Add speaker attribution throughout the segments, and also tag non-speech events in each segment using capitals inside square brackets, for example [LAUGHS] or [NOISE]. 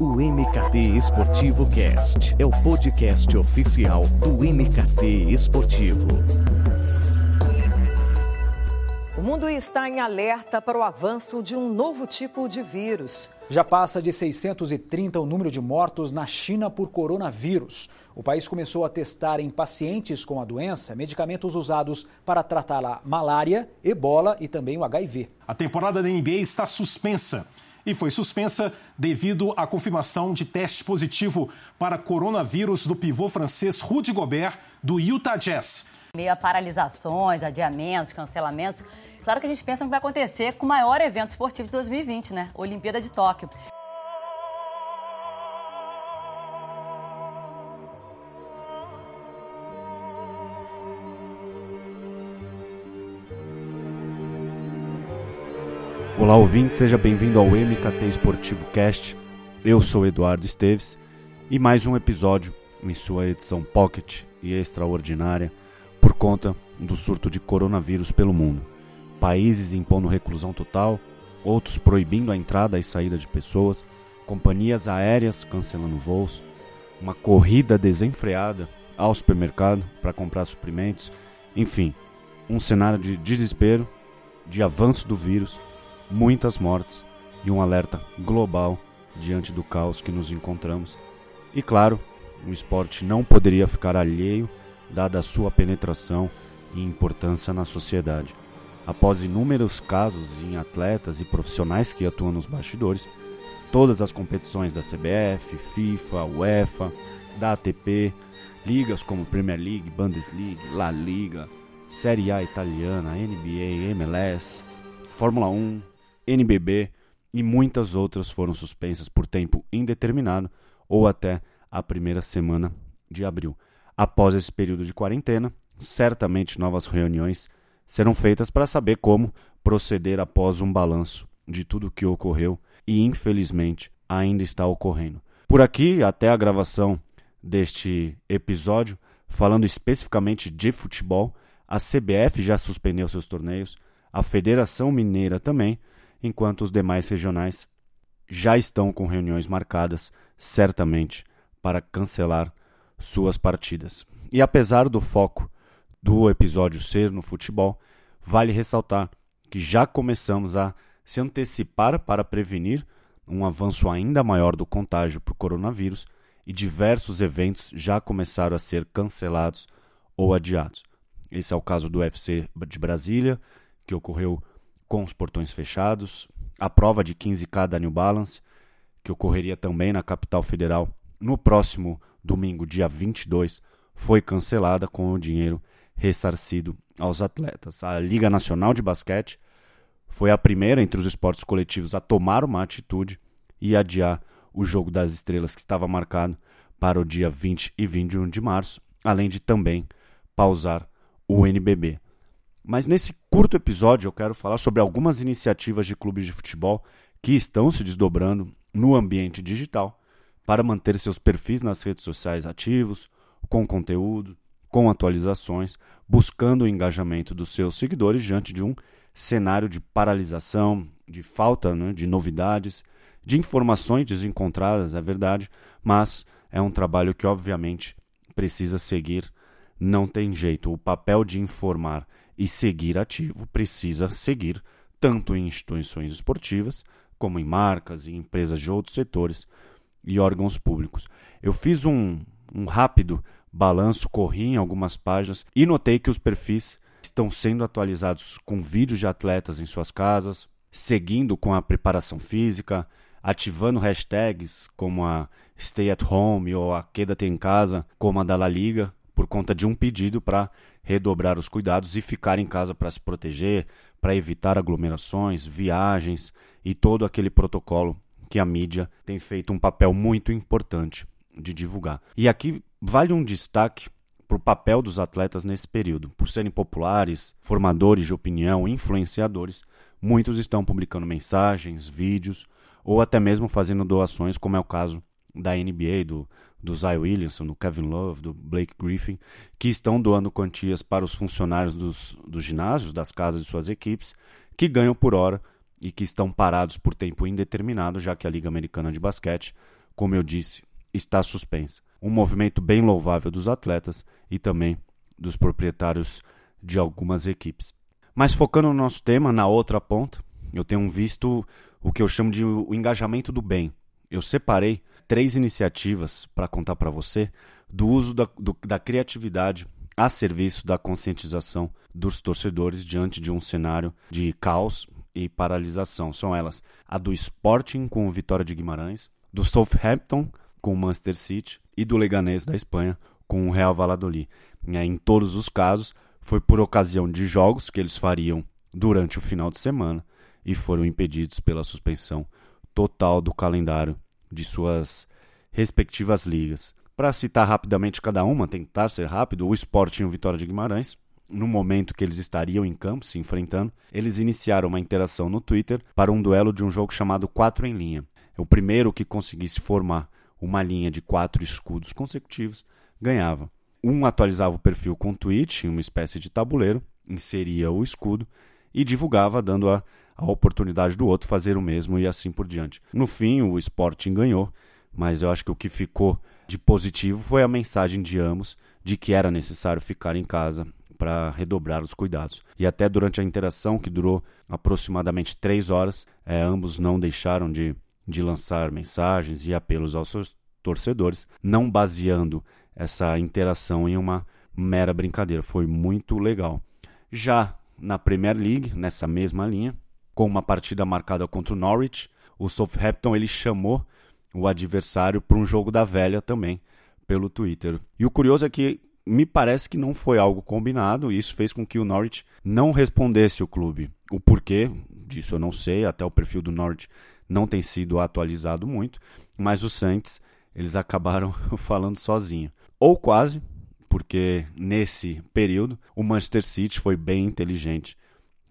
Speaker 1: O MKT Esportivo Cast é o podcast oficial do MKT Esportivo.
Speaker 2: O mundo está em alerta para o avanço de um novo tipo de vírus.
Speaker 3: Já passa de 630 o número de mortos na China por coronavírus. O país começou a testar em pacientes com a doença medicamentos usados para tratar a malária, ebola e também o HIV.
Speaker 4: A temporada da NBA está suspensa e foi suspensa devido à confirmação de teste positivo para coronavírus do pivô francês Rudy Gobert, do Utah Jazz.
Speaker 5: Meio a paralisações, adiamentos, cancelamentos. Claro que a gente pensa no que vai acontecer com o maior evento esportivo de 2020, né? Olimpíada de Tóquio.
Speaker 6: Olá, ouvinte, seja bem-vindo ao MKT Esportivo Cast. Eu sou Eduardo Esteves e mais um episódio em sua edição Pocket e extraordinária por conta do surto de coronavírus pelo mundo. Países impondo reclusão total, outros proibindo a entrada e saída de pessoas, companhias aéreas cancelando voos, uma corrida desenfreada ao supermercado para comprar suprimentos, enfim, um cenário de desespero, de avanço do vírus muitas mortes e um alerta global diante do caos que nos encontramos. E claro, o esporte não poderia ficar alheio, dada a sua penetração e importância na sociedade. Após inúmeros casos em atletas e profissionais que atuam nos bastidores, todas as competições da CBF, FIFA, UEFA, da ATP, ligas como Premier League, Bundesliga, La Liga, Série A italiana, NBA, MLS, Fórmula 1, NBB e muitas outras foram suspensas por tempo indeterminado ou até a primeira semana de abril. Após esse período de quarentena, certamente novas reuniões serão feitas para saber como proceder após um balanço de tudo o que ocorreu e, infelizmente, ainda está ocorrendo. Por aqui, até a gravação deste episódio, falando especificamente de futebol, a CBF já suspendeu seus torneios, a Federação Mineira também, enquanto os demais regionais já estão com reuniões marcadas, certamente, para cancelar suas partidas. E apesar do foco do episódio ser no futebol, vale ressaltar que já começamos a se antecipar para prevenir um avanço ainda maior do contágio por coronavírus e diversos eventos já começaram a ser cancelados ou adiados. Esse é o caso do UFC de Brasília, que ocorreu com os portões fechados, a prova de 15K da New Balance, que ocorreria também na capital federal no próximo domingo, dia 22, foi cancelada com o dinheiro ressarcido aos atletas. A Liga Nacional de Basquete foi a primeira entre os esportes coletivos a tomar uma atitude e adiar o Jogo das Estrelas, que estava marcado para o dia 20 e 21 de março, além de também pausar o NBB. Mas nesse curto episódio eu quero falar sobre algumas iniciativas de clubes de futebol que estão se desdobrando no ambiente digital para manter seus perfis nas redes sociais ativos, com conteúdo, com atualizações, buscando o engajamento dos seus seguidores diante de um cenário de paralisação, de falta né, de novidades, de informações desencontradas, é verdade, mas é um trabalho que obviamente precisa seguir, não tem jeito. O papel de informar e seguir ativo precisa seguir tanto em instituições esportivas, como em marcas e empresas de outros setores e órgãos públicos. Eu fiz um, um rápido balanço, corri em algumas páginas e notei que os perfis estão sendo atualizados com vídeos de atletas em suas casas, seguindo com a preparação física, ativando hashtags como a Stay at Home ou a Queda-te em casa, como a da La Liga, por conta de um pedido para redobrar os cuidados e ficar em casa para se proteger, para evitar aglomerações, viagens e todo aquele protocolo que a mídia tem feito um papel muito importante de divulgar. E aqui vale um destaque para o papel dos atletas nesse período. Por serem populares, formadores de opinião, influenciadores, muitos estão publicando mensagens, vídeos ou até mesmo fazendo doações, como é o caso da NBA, do do Zay Williamson, do Kevin Love, do Blake Griffin, que estão doando quantias para os funcionários dos, dos ginásios, das casas de suas equipes, que ganham por hora e que estão parados por tempo indeterminado, já que a Liga Americana de Basquete como eu disse, está suspensa. Um movimento bem louvável dos atletas e também dos proprietários de algumas equipes. Mas focando no nosso tema, na outra ponta, eu tenho visto o que eu chamo de o engajamento do bem. Eu separei três iniciativas para contar para você do uso da, do, da criatividade a serviço da conscientização dos torcedores diante de um cenário de caos e paralisação. São elas a do Sporting com o Vitória de Guimarães, do Southampton com o Manchester City e do Leganés da Espanha com o Real Valladolid. Em todos os casos, foi por ocasião de jogos que eles fariam durante o final de semana e foram impedidos pela suspensão total do calendário de suas respectivas ligas. Para citar rapidamente cada uma, tentar ser rápido, o Sporting Vitória de Guimarães, no momento que eles estariam em campo se enfrentando, eles iniciaram uma interação no Twitter para um duelo de um jogo chamado 4 em linha. O primeiro que conseguisse formar uma linha de quatro escudos consecutivos ganhava. Um atualizava o perfil com tweet, uma espécie de tabuleiro, inseria o escudo e divulgava, dando a, a oportunidade do outro fazer o mesmo e assim por diante. No fim, o Sporting ganhou, mas eu acho que o que ficou de positivo foi a mensagem de ambos de que era necessário ficar em casa para redobrar os cuidados. E até durante a interação, que durou aproximadamente três horas, é, ambos não deixaram de, de lançar mensagens e apelos aos seus torcedores, não baseando essa interação em uma mera brincadeira. Foi muito legal. Já na Premier League, nessa mesma linha, com uma partida marcada contra o Norwich, o Southampton ele chamou o adversário para um jogo da velha também pelo Twitter. E o curioso é que me parece que não foi algo combinado, e isso fez com que o Norwich não respondesse o clube. O porquê disso eu não sei, até o perfil do Norwich não tem sido atualizado muito, mas os Saints eles acabaram [LAUGHS] falando sozinho. Ou quase, porque nesse período o Manchester City foi bem inteligente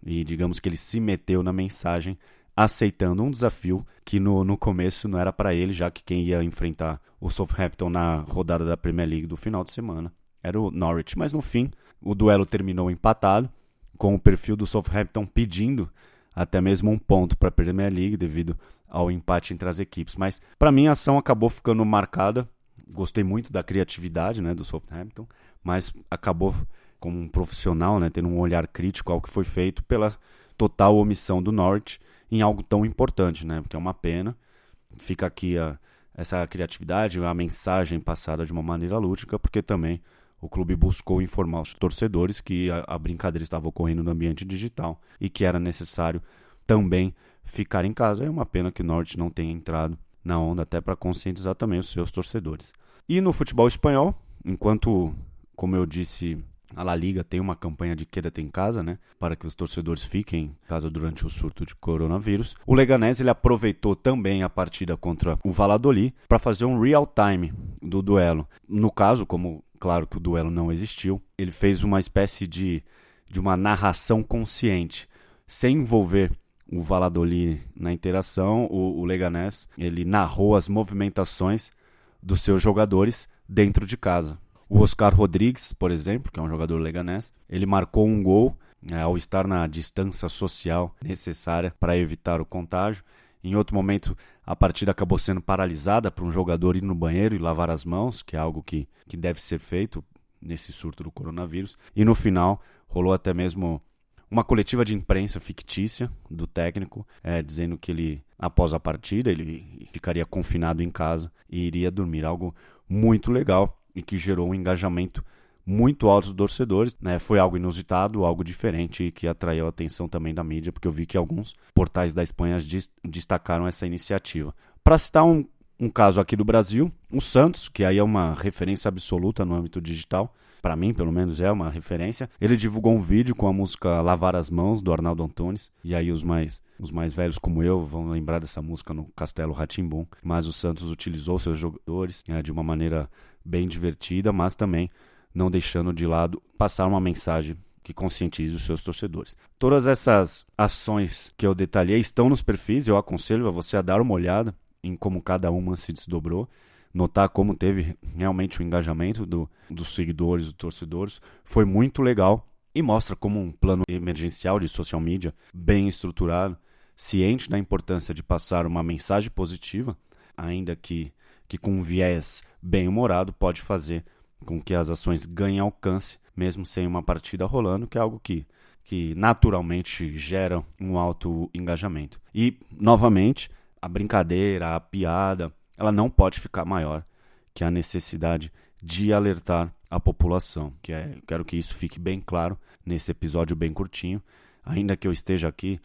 Speaker 6: e digamos que ele se meteu na mensagem aceitando um desafio que no, no começo não era para ele, já que quem ia enfrentar o Southampton na rodada da Premier League do final de semana era o Norwich. Mas no fim, o duelo terminou empatado, com o perfil do Southampton pedindo até mesmo um ponto para a Premier League devido ao empate entre as equipes. Mas para mim a ação acabou ficando marcada. Gostei muito da criatividade né, do Southampton, mas acabou como um profissional, né, tendo um olhar crítico ao que foi feito pela total omissão do Norwich em algo tão importante, né? Porque é uma pena. Fica aqui a, essa criatividade, a mensagem passada de uma maneira lúdica, porque também o clube buscou informar os torcedores que a, a brincadeira estava ocorrendo no ambiente digital e que era necessário também ficar em casa. É uma pena que o Norte não tenha entrado na onda até para conscientizar também os seus torcedores. E no futebol espanhol, enquanto, como eu disse a La Liga tem uma campanha de queda em casa, né, para que os torcedores fiquem em casa durante o surto de coronavírus. O Leganés ele aproveitou também a partida contra o Valladolid para fazer um real time do duelo. No caso, como claro que o duelo não existiu, ele fez uma espécie de de uma narração consciente, sem envolver o Valladolid na interação, o, o Leganés ele narrou as movimentações dos seus jogadores dentro de casa. O Oscar Rodrigues, por exemplo, que é um jogador leganés, ele marcou um gol é, ao estar na distância social necessária para evitar o contágio. Em outro momento, a partida acabou sendo paralisada para um jogador ir no banheiro e lavar as mãos, que é algo que, que deve ser feito nesse surto do coronavírus. E no final, rolou até mesmo uma coletiva de imprensa fictícia do técnico, é, dizendo que ele, após a partida, ele ficaria confinado em casa e iria dormir. Algo muito legal e que gerou um engajamento muito alto dos torcedores. Né? Foi algo inusitado, algo diferente e que atraiu a atenção também da mídia, porque eu vi que alguns portais da Espanha destacaram essa iniciativa. Para citar um, um caso aqui do Brasil, o Santos, que aí é uma referência absoluta no âmbito digital, para mim, pelo menos, é uma referência. Ele divulgou um vídeo com a música Lavar as Mãos, do Arnaldo Antunes. E aí os mais, os mais velhos como eu vão lembrar dessa música no Castelo Ratimbum. Mas o Santos utilizou seus jogadores né, de uma maneira bem divertida, mas também não deixando de lado passar uma mensagem que conscientize os seus torcedores. Todas essas ações que eu detalhei estão nos perfis, eu aconselho a você a dar uma olhada em como cada uma se desdobrou notar como teve realmente o engajamento do, dos seguidores, dos torcedores, foi muito legal e mostra como um plano emergencial de social media bem estruturado, ciente da importância de passar uma mensagem positiva, ainda que, que com um viés bem-humorado, pode fazer com que as ações ganhem alcance, mesmo sem uma partida rolando, que é algo que, que naturalmente gera um alto engajamento. E, novamente, a brincadeira, a piada, ela não pode ficar maior que a necessidade de alertar a população. Que é, quero que isso fique bem claro nesse episódio bem curtinho, ainda que eu esteja aqui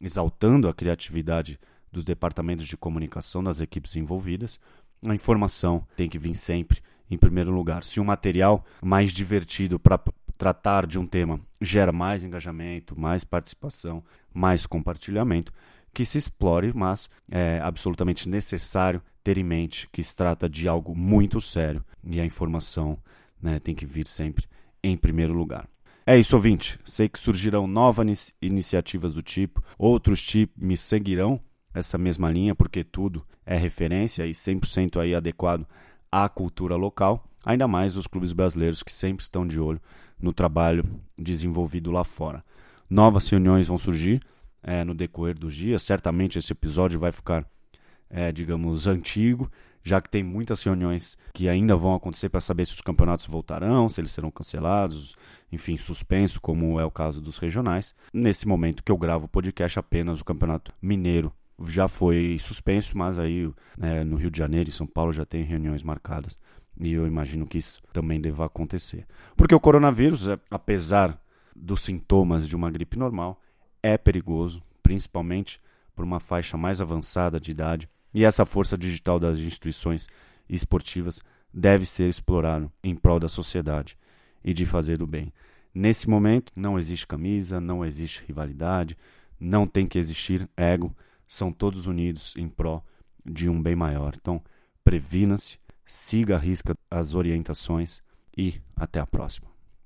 Speaker 6: exaltando a criatividade dos departamentos de comunicação das equipes envolvidas, a informação tem que vir sempre em primeiro lugar. Se o um material mais divertido para tratar de um tema gera mais engajamento, mais participação, mais compartilhamento, que se explore, mas é absolutamente necessário ter em mente que se trata de algo muito sério e a informação né, tem que vir sempre em primeiro lugar. É isso, ouvinte. Sei que surgirão novas iniciativas do tipo, outros times seguirão essa mesma linha, porque tudo é referência e 100% aí adequado à cultura local, ainda mais os clubes brasileiros que sempre estão de olho no trabalho desenvolvido lá fora. Novas reuniões vão surgir é, no decorrer dos dias, certamente esse episódio vai ficar, é, digamos, antigo, já que tem muitas reuniões que ainda vão acontecer para saber se os campeonatos voltarão, se eles serão cancelados, enfim, suspenso, como é o caso dos regionais. Nesse momento que eu gravo o podcast, apenas o Campeonato Mineiro já foi suspenso, mas aí né, no Rio de Janeiro e São Paulo já tem reuniões marcadas e eu imagino que isso também deva acontecer. Porque o coronavírus, é, apesar dos sintomas de uma gripe normal, é perigoso, principalmente por uma faixa mais avançada de idade, e essa força digital das instituições esportivas deve ser explorada em prol da sociedade e de fazer o bem. Nesse momento, não existe camisa, não existe rivalidade, não tem que existir ego, são todos unidos em prol de um bem maior. Então, previna-se, siga a risca as orientações e até a próxima.